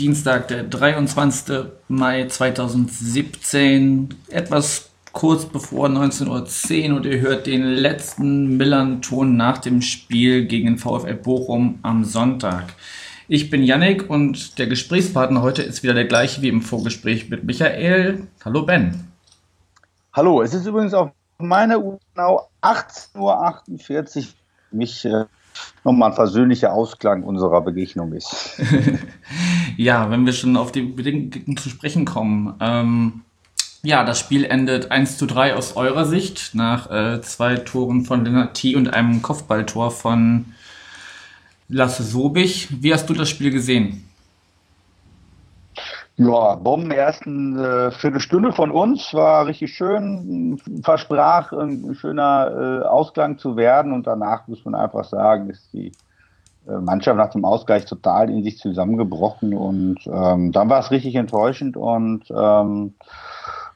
Dienstag, der 23. Mai 2017, etwas kurz bevor 19.10 Uhr und ihr hört den letzten Millern-Ton nach dem Spiel gegen VfL Bochum am Sonntag. Ich bin Yannick und der Gesprächspartner heute ist wieder der gleiche wie im Vorgespräch mit Michael. Hallo Ben. Hallo, es ist übrigens auf meiner Uhr genau 18.48 Uhr. Mich äh, nochmal ein versöhnlicher Ausklang unserer Begegnung ist. ja, wenn wir schon auf die Bedingungen zu sprechen kommen. Ähm, ja, das Spiel endet 1 zu 3 aus eurer Sicht nach äh, zwei Toren von Lennart T. und einem Kopfballtor von Lasse Sobich. Wie hast du das Spiel gesehen? Ja, Bomben ersten äh, Viertelstunde von uns war richtig schön, versprach ein schöner äh, Ausklang zu werden und danach muss man einfach sagen, ist die äh, Mannschaft nach dem Ausgleich total in sich zusammengebrochen und ähm, dann war es richtig enttäuschend und ähm,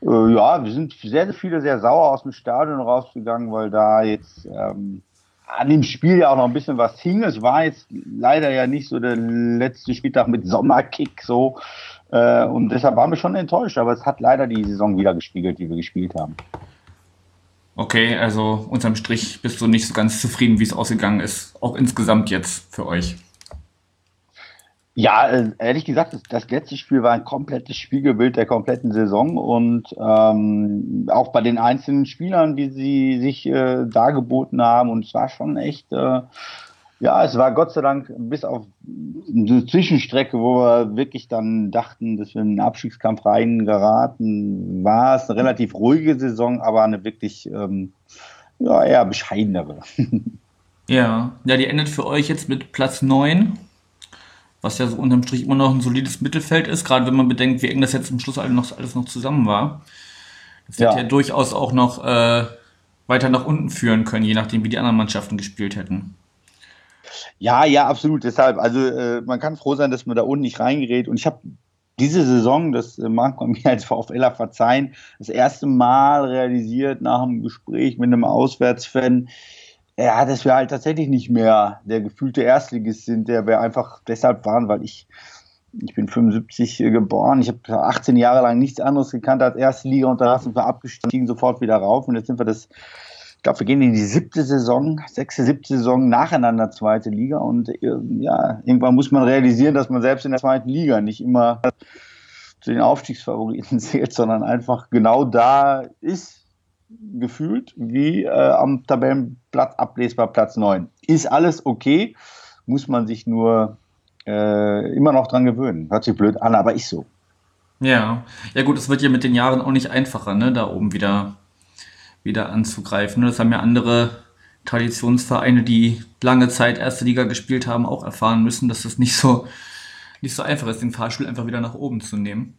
äh, ja, wir sind sehr, sehr viele sehr sauer aus dem Stadion rausgegangen, weil da jetzt ähm, an dem Spiel ja auch noch ein bisschen was hing. Es war jetzt leider ja nicht so der letzte Spieltag mit Sommerkick so. Äh, und deshalb waren wir schon enttäuscht, aber es hat leider die Saison wieder gespiegelt, die wir gespielt haben. Okay, also unterm Strich bist du nicht so ganz zufrieden, wie es ausgegangen ist, auch insgesamt jetzt für euch. Ja, äh, ehrlich gesagt, das letzte Spiel war ein komplettes Spiegelbild der kompletten Saison und ähm, auch bei den einzelnen Spielern, wie sie sich äh, dargeboten haben. Und es war schon echt äh, ja, es war Gott sei Dank bis auf eine Zwischenstrecke, wo wir wirklich dann dachten, dass wir in den Abstiegskampf reingeraten, war es eine relativ ruhige Saison, aber eine wirklich ähm, ja, eher bescheidenere. Ja, ja, die endet für euch jetzt mit Platz 9, was ja so unterm Strich immer noch ein solides Mittelfeld ist, gerade wenn man bedenkt, wie eng das jetzt im Schluss alles noch, alles noch zusammen war. Das hätte ja. ja durchaus auch noch äh, weiter nach unten führen können, je nachdem, wie die anderen Mannschaften gespielt hätten. Ja, ja, absolut. Deshalb, also äh, man kann froh sein, dass man da unten nicht reingerät. Und ich habe diese Saison, das äh, mag man mir als VfLer verzeihen, das erste Mal realisiert nach einem Gespräch mit einem Auswärtsfan, ja, dass wir halt tatsächlich nicht mehr der gefühlte Erstligist sind, der wir einfach deshalb waren, weil ich ich bin 75 geboren, ich habe 18 Jahre lang nichts anderes gekannt als erste Liga und da sind wir abgestiegen, sofort wieder rauf und jetzt sind wir das glaube, wir gehen in die siebte Saison, sechste, siebte Saison nacheinander zweite Liga und äh, ja, irgendwann muss man realisieren, dass man selbst in der zweiten Liga nicht immer zu den Aufstiegsfavoriten zählt, sondern einfach genau da ist, gefühlt, wie äh, am Tabellenblatt ablesbar Platz 9. Ist alles okay, muss man sich nur äh, immer noch dran gewöhnen. Hört sich blöd an, aber ist so. Ja, ja gut, es wird ja mit den Jahren auch nicht einfacher, ne, da oben wieder wieder anzugreifen. Das haben ja andere Traditionsvereine, die lange Zeit erste Liga gespielt haben, auch erfahren müssen, dass das nicht so, nicht so einfach ist, den Fahrstuhl einfach wieder nach oben zu nehmen.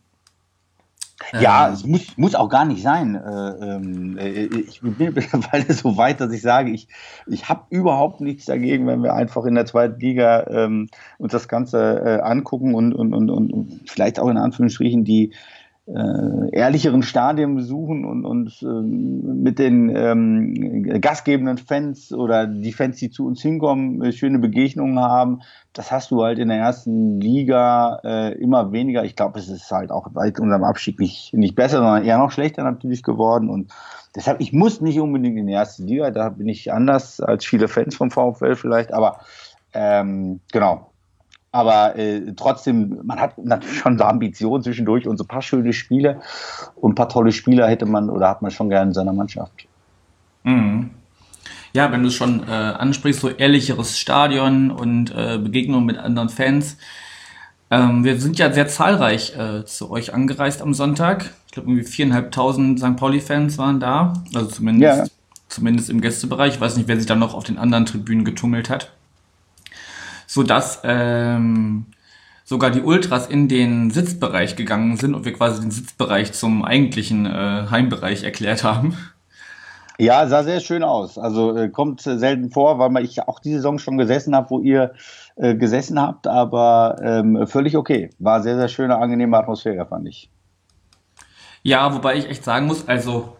Ja, ähm, es muss, muss auch gar nicht sein. Äh, ähm, äh, ich bin mittlerweile so weit, dass ich sage, ich, ich habe überhaupt nichts dagegen, wenn wir einfach in der zweiten Liga ähm, uns das Ganze äh, angucken und, und, und, und vielleicht auch in Anführungsstrichen die, äh, ehrlicheren Stadien besuchen und, und äh, mit den ähm, gastgebenden Fans oder die Fans, die zu uns hinkommen, äh, schöne Begegnungen haben. Das hast du halt in der ersten Liga äh, immer weniger. Ich glaube, es ist halt auch seit unserem Abstieg nicht, nicht besser, sondern eher noch schlechter natürlich geworden. Und deshalb, ich muss nicht unbedingt in die erste Liga, da bin ich anders als viele Fans vom VfL vielleicht, aber ähm, genau, aber äh, trotzdem, man hat natürlich schon so Ambitionen zwischendurch und so ein paar schöne Spiele und ein paar tolle Spieler hätte man oder hat man schon gerne in seiner Mannschaft. Mhm. Ja, wenn du schon äh, ansprichst, so ehrlicheres Stadion und äh, Begegnungen mit anderen Fans. Ähm, wir sind ja sehr zahlreich äh, zu euch angereist am Sonntag. Ich glaube, irgendwie viereinhalbtausend St. Pauli-Fans waren da. Also zumindest, ja. zumindest im Gästebereich. Ich weiß nicht, wer sich dann noch auf den anderen Tribünen getummelt hat sodass ähm, sogar die Ultras in den Sitzbereich gegangen sind und wir quasi den Sitzbereich zum eigentlichen äh, Heimbereich erklärt haben. Ja, sah sehr schön aus. Also äh, kommt selten vor, weil ich auch die Saison schon gesessen habe, wo ihr äh, gesessen habt, aber ähm, völlig okay. War sehr, sehr schöne, angenehme Atmosphäre, fand ich. Ja, wobei ich echt sagen muss, also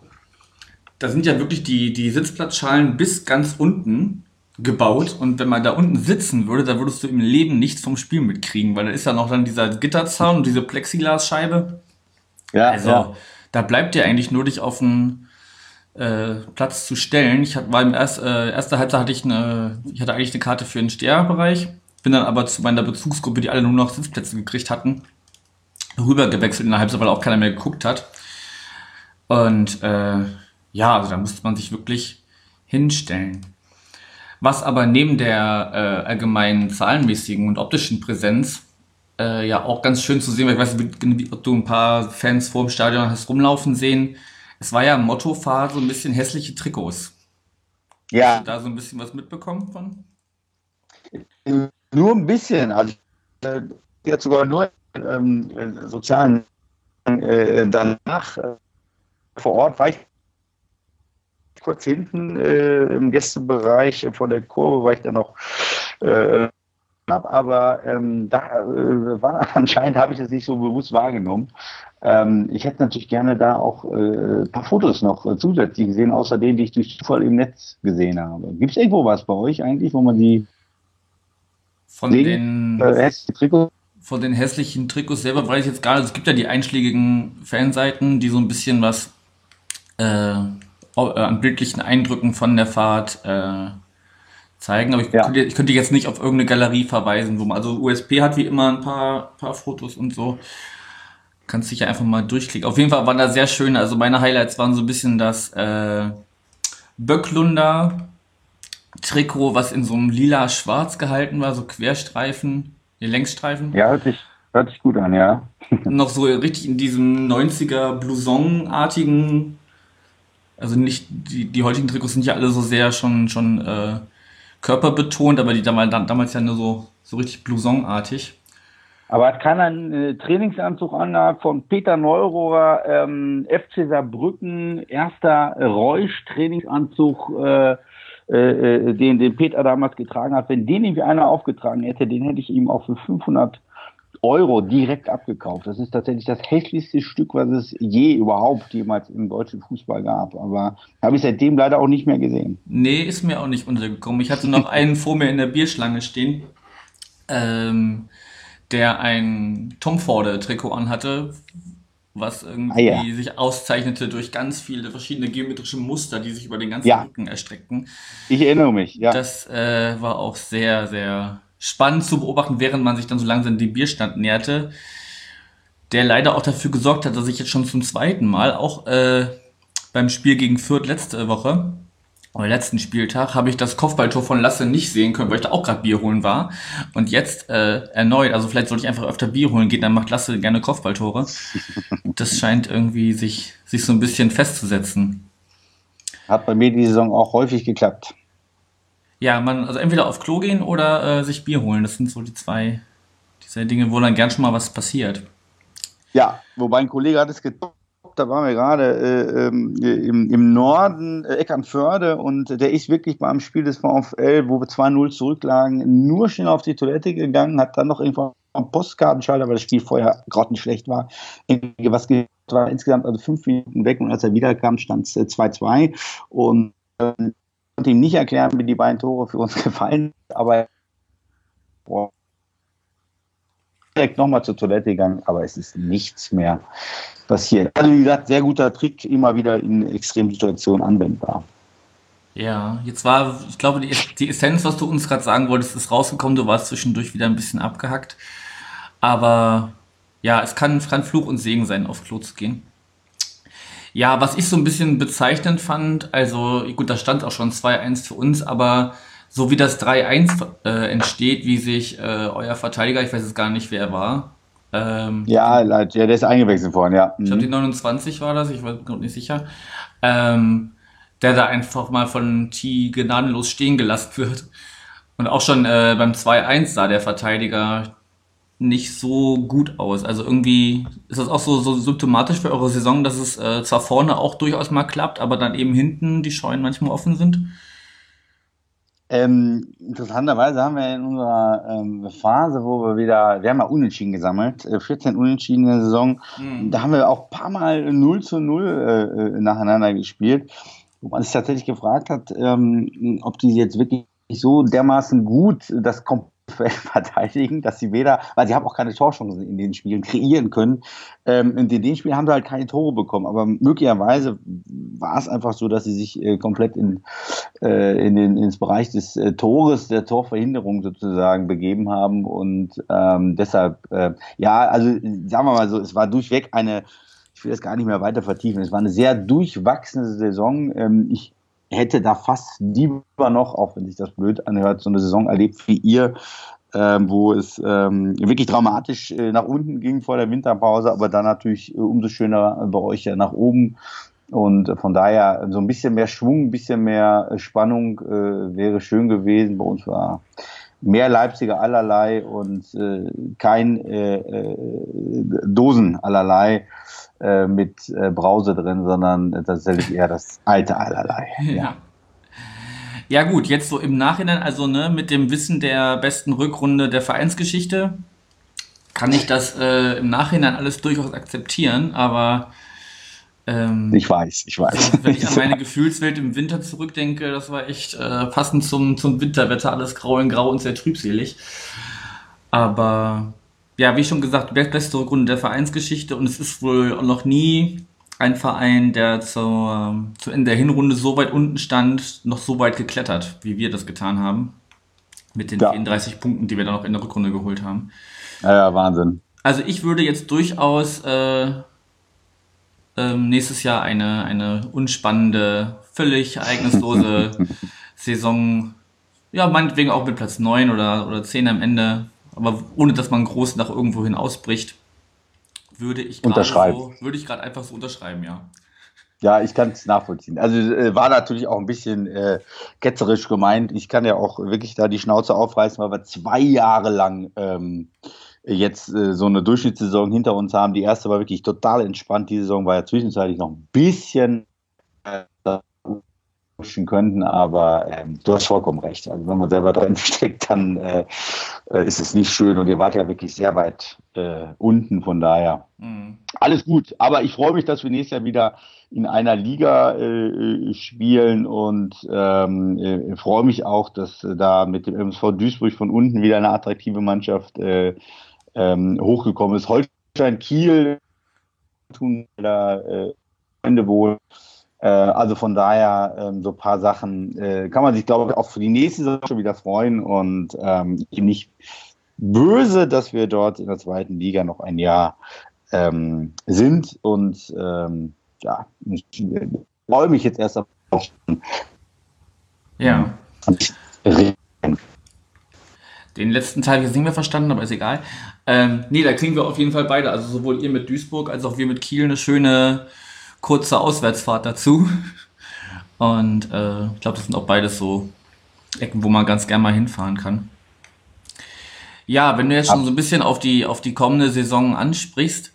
da sind ja wirklich die, die Sitzplatzschalen bis ganz unten gebaut und wenn man da unten sitzen würde, da würdest du im Leben nichts vom Spiel mitkriegen, weil da ist ja noch dann dieser Gitterzaun und diese Plexiglasscheibe. Ja, Also ja. da bleibt dir eigentlich nur dich auf den äh, Platz zu stellen. Ich hatte, war im erst, äh, erster Halbzeit hatte ich eine, ich hatte eigentlich eine Karte für den Steherbereich, bin dann aber zu meiner Bezugsgruppe, die alle nur noch Sitzplätze gekriegt hatten, rüber gewechselt in der Halbzeit, weil auch keiner mehr geguckt hat. Und äh, ja, also da musste man sich wirklich hinstellen. Was aber neben der äh, allgemeinen zahlenmäßigen und optischen Präsenz äh, ja auch ganz schön zu sehen, weil ich weiß nicht, ob du ein paar Fans vor dem Stadion hast rumlaufen sehen. Es war ja Mottofahrt, so ein bisschen hässliche Trikots. Hast ja. du da so ein bisschen was mitbekommen von? Nur ein bisschen. Also äh, jetzt sogar nur ähm, äh, sozialen äh, danach äh, vor Ort war ich kurz hinten äh, im Gästebereich äh, vor der Kurve war ich dann noch äh, knapp, aber ähm, da äh, war anscheinend habe ich das nicht so bewusst wahrgenommen. Ähm, ich hätte natürlich gerne da auch äh, ein paar Fotos noch äh, zusätzlich gesehen, außer denen, die ich durch Zufall im Netz gesehen habe. Gibt es irgendwo was bei euch eigentlich, wo man die Von Sehen, den, äh, hässlichen Trikots von den hässlichen Trikots selber weiß ich jetzt gar nicht. Es gibt ja die einschlägigen Fanseiten, die so ein bisschen was äh, an bildlichen Eindrücken von der Fahrt äh, zeigen. Aber ich, Ja. könnte, ich könnte jetzt nicht auf irgendeine Galerie verweisen. Wo man, also USP hat wie immer ein paar, paar Fotos und so. Kannst dich ja einfach mal durchklicken. Auf jeden Fall waren da sehr schöne. Also meine Highlights waren so ein bisschen das äh, Böcklunder Trikot, was in so einem lila-schwarz gehalten war, so Querstreifen, nee, Längsstreifen. Ja, hört sich, hört sich gut an, ja. Noch so richtig in diesem 90er Blouson-artigen, also nicht, die, die heutigen Trikots sind ja alle so sehr schon, schon äh, körperbetont, aber die damals, damals ja nur so, so richtig Blouson-artig. Aber hat keiner einen äh, Trainingsanzug angehabt von Peter Neurohrer, ähm, FC Saarbrücken, erster Reusch-Trainingsanzug, äh, äh, äh, den, den Peter damals getragen hat. Wenn den irgendwie einer aufgetragen hätte, den hätte ich ihm auch für 500 Euro direkt abgekauft. Das ist tatsächlich das hässlichste Stück, was es je überhaupt jemals im deutschen Fußball gab. Aber habe ich seitdem leider auch nicht mehr gesehen. Nee, ist mir auch nicht untergekommen. Ich hatte noch einen vor mir in der Bierschlange stehen, ähm, der ein Tom Forde Trikot anhatte, was irgendwie Ah, ja. sich auszeichnete durch ganz viele verschiedene geometrische Muster, die sich über den ganzen Ja. Rücken erstreckten. Ich erinnere mich, ja. Das äh, war auch sehr, sehr spannend zu beobachten, während man sich dann so langsam dem Bierstand näherte, der leider auch dafür gesorgt hat, dass ich jetzt schon zum zweiten Mal, auch äh, beim Spiel gegen Fürth letzte Woche, oder letzten Spieltag, habe ich das Kopfballtor von Lasse nicht sehen können, weil ich da auch gerade Bier holen war. Und jetzt äh, erneut, also vielleicht sollte ich einfach öfter Bier holen gehen, dann macht Lasse gerne Kopfballtore. Das scheint irgendwie sich, sich so ein bisschen festzusetzen. Hat bei mir die Saison auch häufig geklappt. Ja, man, also entweder auf Klo gehen oder äh, sich Bier holen. Das sind so die zwei, diese Dinge, wo dann gern schon mal was passiert. Ja, wobei ein Kollege hat es getoppt, da waren wir gerade äh, ähm, im, im Norden, äh, Eckernförde, und der ist wirklich beim Spiel des VfL, wo wir 2-0 zurücklagen, nur schnell auf die Toilette gegangen, hat dann noch irgendwo am Postkartenschalter, weil das Spiel vorher grottenschlecht war, irgendwie was war insgesamt also fünf Minuten weg und als er wiederkam, stand es äh, 2-2 und ähm, konnte ihm nicht erklären, wie die beiden Tore für uns gefallen sind, aber direkt nochmal zur Toilette gegangen, aber es ist nichts mehr passiert. Also wie gesagt, sehr guter Trick, immer wieder in Extremsituationen anwendbar. Ja, jetzt war, ich glaube, die, die Essenz, was du uns gerade sagen wolltest, ist rausgekommen. Du warst zwischendurch wieder ein bisschen abgehackt. Aber ja, es kann, kann Fluch und Segen sein, auf Klo zu gehen. Ja, was ich so ein bisschen bezeichnend fand, also gut, da stand auch schon 2-1 für uns, aber so wie das 3-1 äh, entsteht, wie sich äh, euer Verteidiger, ich weiß jetzt gar nicht, wer er war, ähm, Ja, ja, der ist eingewechselt worden, ja. ich glaube, die Mhm. 29 war das, ich war gerade nicht sicher, ähm, der da einfach mal von T gnadenlos stehen gelassen wird. Und auch schon äh, beim 2-1 sah der Verteidiger nicht so gut aus. Also irgendwie ist das auch so, so symptomatisch für eure Saison, dass es äh, zwar vorne auch durchaus mal klappt, aber dann eben hinten die Scheunen manchmal offen sind. Ähm, interessanterweise haben wir in unserer ähm, Phase, wo wir wieder, wir haben ja Unentschieden gesammelt, äh, 14 Unentschieden in der Saison, mhm. da haben wir auch ein paar Mal 0 zu 0 äh, äh, nacheinander gespielt, wo man sich tatsächlich gefragt hat, ähm, ob die jetzt wirklich so dermaßen gut das komplett verteidigen, dass sie weder, weil sie haben auch keine Torchancen in den Spielen kreieren können. Ähm, in den Spielen haben sie halt keine Tore bekommen, aber möglicherweise war es einfach so, dass sie sich äh, komplett in, äh, in den, ins Bereich des äh, Tores, der Torverhinderung sozusagen begeben haben und ähm, deshalb, äh, ja, also sagen wir mal so, es war durchweg eine ich will das gar nicht mehr weiter vertiefen. Es war eine sehr durchwachsene Saison. Ähm, ich hätte da fast lieber noch, auch wenn sich das blöd anhört, so eine Saison erlebt wie ihr, ähm, wo es ähm, wirklich dramatisch äh, nach unten ging vor der Winterpause, aber dann natürlich äh, umso schöner bei euch ja nach oben. Und von daher so ein bisschen mehr Schwung, ein bisschen mehr Spannung äh, wäre schön gewesen. Bei uns war mehr Leipziger allerlei und äh, kein äh, äh, Dosen allerlei. Äh, mit äh, Brause drin, sondern tatsächlich eher das alte allerlei. Ja. ja. gut, jetzt so im Nachhinein, also ne, mit dem Wissen der besten Rückrunde der Vereinsgeschichte, kann ich das äh, im Nachhinein alles durchaus akzeptieren, aber ähm, ich weiß, ich weiß. Wenn ich an meine Gefühlswelt im Winter zurückdenke, das war echt äh, passend zum, zum Winterwetter, alles grau in grau und sehr trübselig. Aber ja, wie schon gesagt, beste Rückrunde der Vereinsgeschichte und es ist wohl noch nie ein Verein, der zu, ähm, zu in der Hinrunde so weit unten stand, noch so weit geklettert, wie wir das getan haben. Mit den ja. 34 Punkten, die wir dann noch in der Rückrunde geholt haben. Ja, ja Wahnsinn. Also ich würde jetzt durchaus äh, äh, nächstes Jahr eine, eine unspannende, völlig ereignislose Saison, ja, meinetwegen auch mit Platz 9 oder, oder 10 am Ende aber ohne dass man groß nach irgendwo hin ausbricht, würde ich gerade so, würde ich gerade einfach so unterschreiben, ja. Ja, ich kann es nachvollziehen. Also äh, war natürlich auch ein bisschen äh, ketzerisch gemeint. Ich kann ja auch wirklich da die Schnauze aufreißen, weil wir zwei Jahre lang ähm, jetzt äh, so eine Durchschnittssaison hinter uns haben. Die erste war wirklich total entspannt. Die Saison war ja zwischenzeitlich noch ein bisschen äh, könnten, aber ähm, du hast vollkommen recht. Also wenn man selber drin steckt, dann äh, äh, ist es nicht schön und ihr wart ja wirklich sehr weit äh, unten, von daher mhm. alles gut. Aber ich freue mich, dass wir nächstes Jahr wieder in einer Liga äh, spielen und ähm, äh, freue mich auch, dass da mit dem MSV Duisburg von unten wieder eine attraktive Mannschaft äh, ähm, hochgekommen ist. Holstein Kiel tun da äh, Ende wohl. Äh, also von daher, ähm, so ein paar Sachen äh, kann man sich, glaube ich, auch für die nächste Saison schon wieder freuen und ähm, nicht böse, dass wir dort in der zweiten Liga noch ein Jahr ähm, sind. Und ähm, ja, ich freue mich jetzt erst auf. Ja. Den letzten Teil jetzt nicht mehr verstanden, aber ist egal. Ähm, nee, da kriegen wir auf jeden Fall beide, also sowohl ihr mit Duisburg als auch wir mit Kiel eine schöne kurze Auswärtsfahrt dazu. Und äh, ich glaube, das sind auch beides so Ecken, wo man ganz gern mal hinfahren kann. Ja, wenn du jetzt schon so ein bisschen auf die, auf die kommende Saison ansprichst,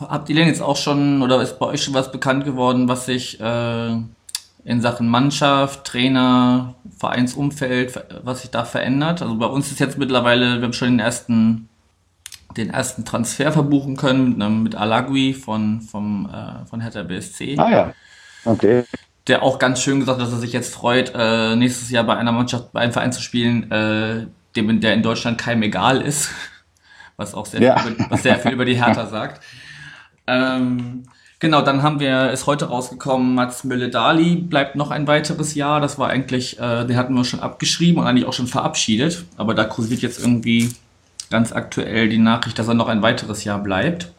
habt ihr denn jetzt auch schon oder ist bei euch schon was bekannt geworden, was sich äh, in Sachen Mannschaft, Trainer, Vereinsumfeld, was sich da verändert? Also bei uns ist jetzt mittlerweile, wir haben schon den ersten den ersten Transfer verbuchen können mit, mit Alagui von, vom, äh, von Hertha BSC. Ah ja, okay. Der auch ganz schön gesagt hat, dass er sich jetzt freut, äh, nächstes Jahr bei einer Mannschaft, bei einem Verein zu spielen, äh, dem der in Deutschland keinem egal ist. Was auch sehr, ja. viel, über, was sehr viel über die Hertha sagt. Ähm, genau, dann haben wir, ist heute rausgekommen, Mats Mülle-Dali bleibt noch ein weiteres Jahr. Das war eigentlich, äh, den hatten wir schon abgeschrieben und eigentlich auch schon verabschiedet. Aber da kursiert jetzt irgendwie ganz aktuell die Nachricht, dass er noch ein weiteres Jahr bleibt.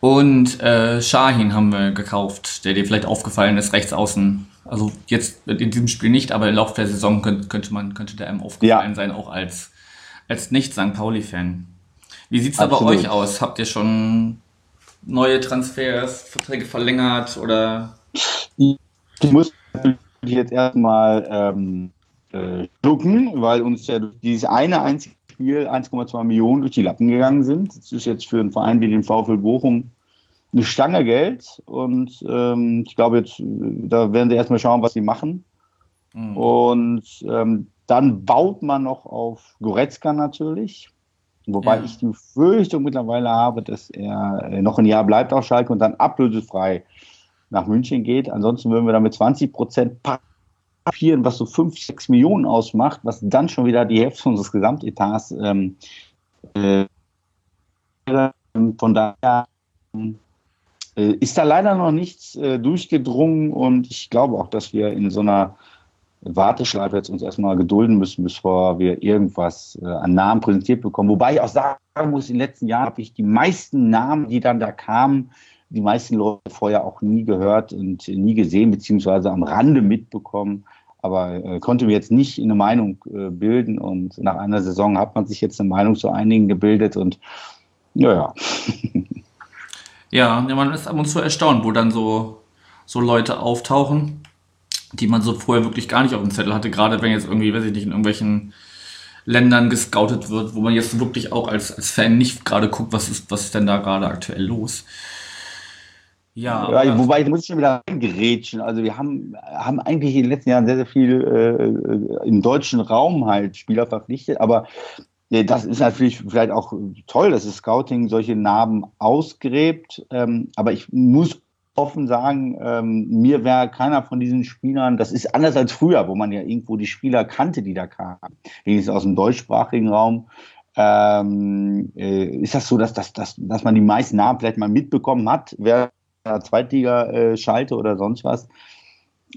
Und äh, Shahin haben wir gekauft, der dir vielleicht aufgefallen ist, rechts außen. Also jetzt in diesem Spiel nicht, aber im Laufe der Saison könnte, könnte man könnte der einem aufgefallen ja. sein, auch als, als Nicht-St. Pauli-Fan. Wie sieht es da bei euch aus? Habt ihr schon neue Transfers, Verträge verlängert oder? Ich muss jetzt erstmal ähm, äh, schlucken, weil uns ja dieses eine einzige Spiel 1,2 Millionen durch die Lappen gegangen sind. Das ist jetzt für einen Verein wie den VfL Bochum eine Stange Geld und ähm, ich glaube jetzt, da werden sie erstmal schauen, was sie machen. Mhm. Und ähm, dann baut man noch auf Goretzka natürlich. Wobei ja. ich die Fürchtung mittlerweile habe, dass er noch ein Jahr bleibt auf Schalke und dann ablösefrei nach München geht. Ansonsten würden wir damit 20 Prozent papieren, was so 5, 6 Millionen ausmacht, was dann schon wieder die Hälfte unseres Gesamtetats ähm, äh, von daher äh, ist da leider noch nichts äh, durchgedrungen und ich glaube auch, dass wir in so einer Warteschleife jetzt uns erstmal gedulden müssen, bevor wir irgendwas äh, an Namen präsentiert bekommen. Wobei ich auch sagen muss, in den letzten Jahren habe ich die meisten Namen, die dann da kamen, die meisten Leute vorher auch nie gehört und nie gesehen, beziehungsweise am Rande mitbekommen. Aber äh, konnte mir jetzt nicht eine Meinung äh, bilden und nach einer Saison hat man sich jetzt eine Meinung zu einigen gebildet und ja, ja. man ist ab und zu erstaunt, wo dann so, so Leute auftauchen die man so vorher wirklich gar nicht auf dem Zettel hatte, gerade wenn jetzt irgendwie, weiß ich nicht, in irgendwelchen Ländern gescoutet wird, wo man jetzt wirklich auch als, als Fan nicht gerade guckt, was ist, was ist denn da gerade aktuell los. Ja, ja wobei, ich muss schon wieder gerätschen. Also wir haben, haben eigentlich in den letzten Jahren sehr, sehr viel äh, im deutschen Raum halt Spieler verpflichtet, aber ja, das ist natürlich vielleicht auch toll, dass das Scouting solche Narben ausgräbt. Ähm, aber ich muss offen sagen, ähm, mir wäre keiner von diesen Spielern, das ist anders als früher, wo man ja irgendwo die Spieler kannte, die da kamen, wenigstens aus dem deutschsprachigen Raum. Ähm, äh, ist das so, dass, dass, dass, dass man die meisten Namen vielleicht mal mitbekommen hat, wer Zweitliga äh, schalte oder sonst was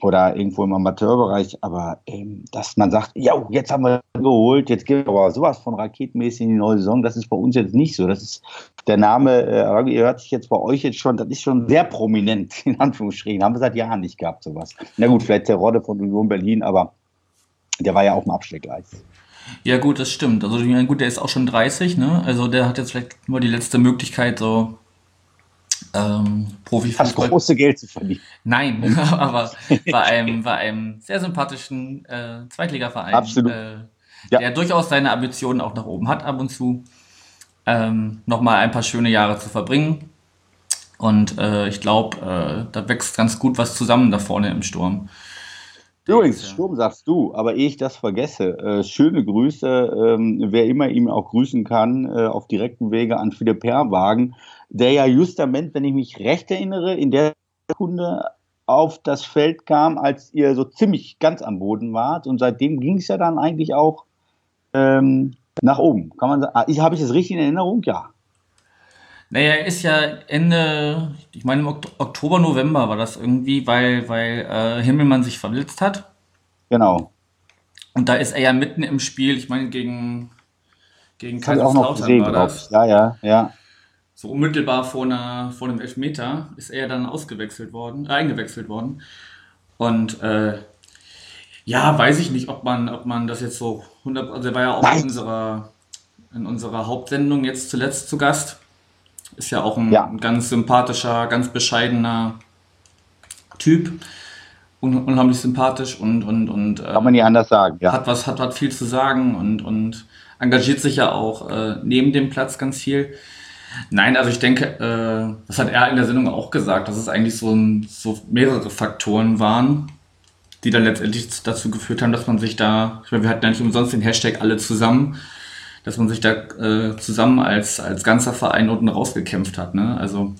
oder irgendwo im Amateurbereich, aber ähm, dass man sagt, ja, jetzt haben wir geholt, jetzt geht aber sowas von raketenmäßig in die neue Saison, das ist bei uns jetzt nicht so. Das ist der Name, äh, ihr hört sich jetzt bei euch jetzt schon, das ist schon sehr prominent, in Anführungsstrichen. Haben wir seit Jahren nicht gehabt, sowas. Na gut, vielleicht der Rodde von Union Berlin, aber der war ja auch im Absteckgleis. Ja, gut, das stimmt. Also, gut, der ist auch schon 30, ne? Also, der hat jetzt vielleicht nur die letzte Möglichkeit, so ähm, Profifußball. Das große Geld zu verdienen. Nein, aber bei einem, bei einem sehr sympathischen äh, Zweitligaverein. Äh, ja. der durchaus seine Ambitionen auch nach oben hat ab und zu, ähm, nochmal ein paar schöne Jahre zu verbringen. Und äh, ich glaube, äh, da wächst ganz gut was zusammen da vorne im Sturm. Übrigens, Sturm sagst du, aber ehe ich das vergesse, äh, schöne Grüße, ähm, wer immer ihm auch grüßen kann, äh, auf direkten Wege an Philipp Herrwagen, der ja justament, wenn ich mich recht erinnere, in der Sekunde auf das Feld kam, als ihr so ziemlich ganz am Boden wart. Und seitdem ging es ja dann eigentlich auch ähm, nach oben. Kann man sagen, ah, habe ich das richtig in Erinnerung? Ja. Naja, er ist ja Ende, ich meine im Oktober, November war das irgendwie, weil, weil äh, Himmelmann sich verletzt hat. Genau. Und da ist er ja mitten im Spiel, ich meine gegen, gegen Kaiserslautern war das. Ja, ja, ja so unmittelbar vor, einer, vor einem Elfmeter ist er dann ausgewechselt worden, äh, eingewechselt worden. Und äh, ja, weiß ich nicht, ob man, ob man das jetzt so 100, also er war ja auch in unserer, in unserer Hauptsendung jetzt zuletzt zu Gast. Ist ja auch ein, ja. ganz sympathischer, ganz bescheidener Typ. Un unheimlich sympathisch und, und, und äh, kann man nicht anders sagen, ja. Hat was, hat, hat viel zu sagen und, und engagiert sich ja auch äh, neben dem Platz ganz viel. Nein, also ich denke, äh, das hat er in der Sendung auch gesagt, dass es eigentlich so, ein, so mehrere Faktoren waren, die dann letztendlich dazu geführt haben, dass man sich da, ich meine, wir hatten ja nicht umsonst den Hashtag alle zusammen, dass man sich da äh, zusammen als, als ganzer Verein unten rausgekämpft hat. Ne? Also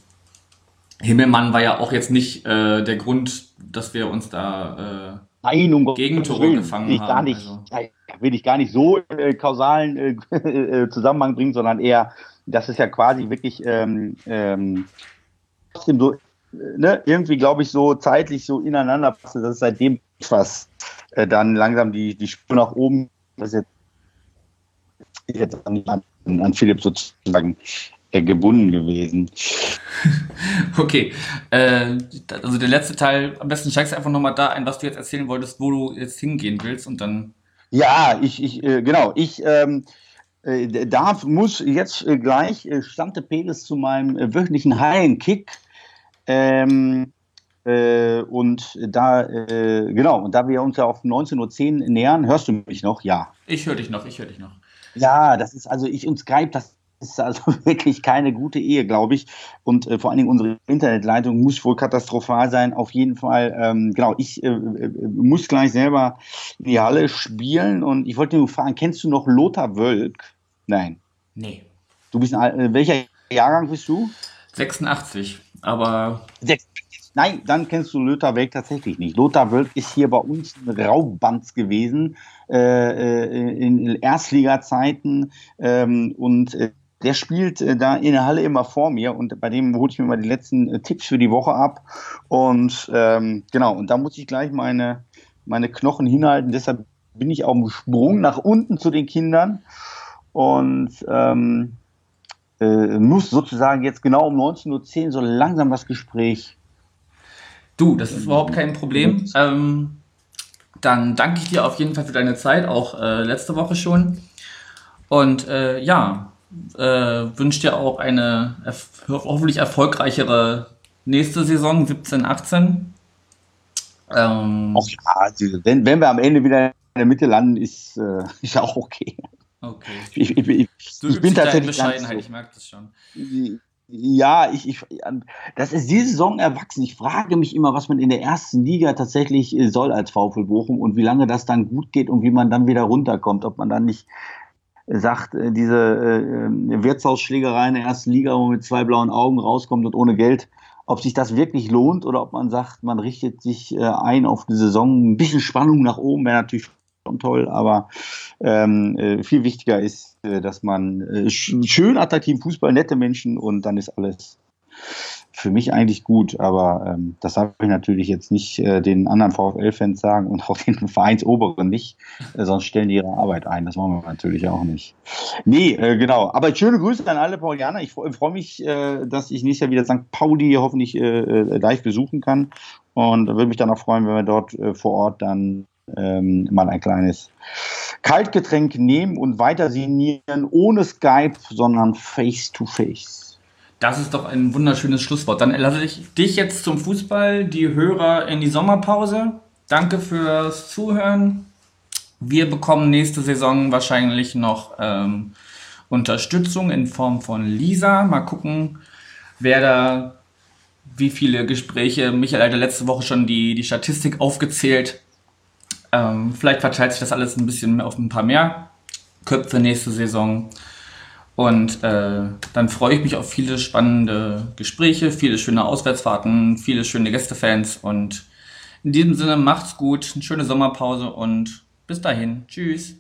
Himmelmann war ja auch jetzt nicht äh, der Grund, dass wir uns da äh, Nein, um Gegentore gefangen ich haben. Gar nicht, also. Will ich gar nicht so äh, kausalen äh, äh, Zusammenhang bringen, sondern eher das ist ja quasi wirklich ähm, ähm, trotzdem so, ne, irgendwie glaube ich so zeitlich so ineinander passt, dass es seitdem was äh, dann langsam die, die Spur nach oben, das ist jetzt, jetzt an, an Philipp sozusagen äh, gebunden gewesen. Okay, äh, also der letzte Teil, am besten steigst du einfach nochmal da ein, was du jetzt erzählen wolltest, wo du jetzt hingehen willst und dann. Ja, ich, ich äh, genau, ich ähm, äh, darf, muss jetzt äh, gleich äh, Stante Pedes zu meinem wöchentlichen Hallenkick. Ähm, äh, und da, genau, und da wir uns ja auf 19.10 Uhr nähern, hörst du mich noch? Ja. Ich höre dich noch, ich höre dich noch. Ja, das ist, also ich und Skype, das ist also wirklich keine gute Ehe, glaube ich. Und äh, vor allen Dingen unsere Internetleitung muss wohl katastrophal sein. Auf jeden Fall, ähm, genau, ich äh, äh muss gleich selber in die Halle spielen. Und ich wollte nur fragen, kennst du noch Lothar Wölk? Nein. Nee. Du bist ein, äh, welcher Jahrgang bist du? 86, aber. Nein, dann kennst du Lothar Wölk tatsächlich nicht. Lothar Wölk ist hier bei uns ein Raubbands gewesen äh, äh in Erstliga-Zeiten ähm, und äh, der spielt äh, da in der Halle immer vor mir und bei dem hole ich mir mal die letzten äh, Tipps für die Woche ab. Und ähm, genau, und da muss ich gleich meine, meine Knochen hinhalten. Deshalb bin ich auf dem Sprung nach unten zu den Kindern und ähm, äh, muss sozusagen jetzt genau um 19.10 Uhr so langsam das Gespräch. Du, das ist überhaupt kein Problem. Ähm, dann danke ich dir auf jeden Fall für deine Zeit, auch äh, letzte Woche schon. Und äh, ja, äh, wünsche dir auch eine erf hoffentlich erfolgreichere nächste Saison, 17, 18. Ähm, Ach ja, wenn, wenn wir am Ende wieder in der Mitte landen, ist, äh, ist auch okay. Okay. Ich, ich, ich, ich bin tatsächlich. Bescheidenheit, so. ich merke das schon. Ja, ich, ich, das ist diese Saison erwachsen. Ich frage mich immer, was man in der ersten Liga tatsächlich äh, soll als VfL Bochum und wie lange das dann gut geht und wie man dann wieder runterkommt. Ob man dann nicht sagt, äh, diese äh, Wirtshausschlägerei in der ersten Liga, wo man mit zwei blauen Augen rauskommt und ohne Geld, ob sich das wirklich lohnt oder ob man sagt, man richtet sich äh, ein auf die Saison. Ein bisschen Spannung nach oben wäre natürlich schon toll, aber ähm, äh, viel wichtiger ist, äh, dass man äh, schön attraktiven Fußball, nette Menschen und dann ist alles für mich eigentlich gut, aber ähm, das darf ich natürlich jetzt nicht äh, den anderen VfL-Fans sagen und auch den Vereinsoberen nicht, äh, sonst stellen die ihre Arbeit ein. Das machen wir natürlich auch nicht. Nee, äh, genau. Aber schöne Grüße an alle Paulianer. Ich freue mich, äh, dass ich nächstes Jahr wieder St. Pauli hoffentlich äh, äh, live besuchen kann und würde mich dann auch freuen, wenn wir dort äh, vor Ort dann ähm, mal ein kleines Kaltgetränk nehmen und weiter signieren, ohne Skype, sondern face to face. Das ist doch ein wunderschönes Schlusswort. Dann lasse ich dich jetzt zum Fußball, die Hörer in die Sommerpause. Danke fürs Zuhören. Wir bekommen nächste Saison wahrscheinlich noch ähm, Unterstützung in Form von Lisa. Mal gucken, wer da, wie viele Gespräche. Michael hat letzte Woche schon die, die Statistik aufgezählt. Ähm, vielleicht verteilt sich das alles ein bisschen auf ein paar mehr Köpfe nächste Saison. Und äh, dann freue ich mich auf viele spannende Gespräche, viele schöne Auswärtsfahrten, viele schöne Gästefans. Und in diesem Sinne macht's gut, eine schöne Sommerpause und bis dahin. Tschüss.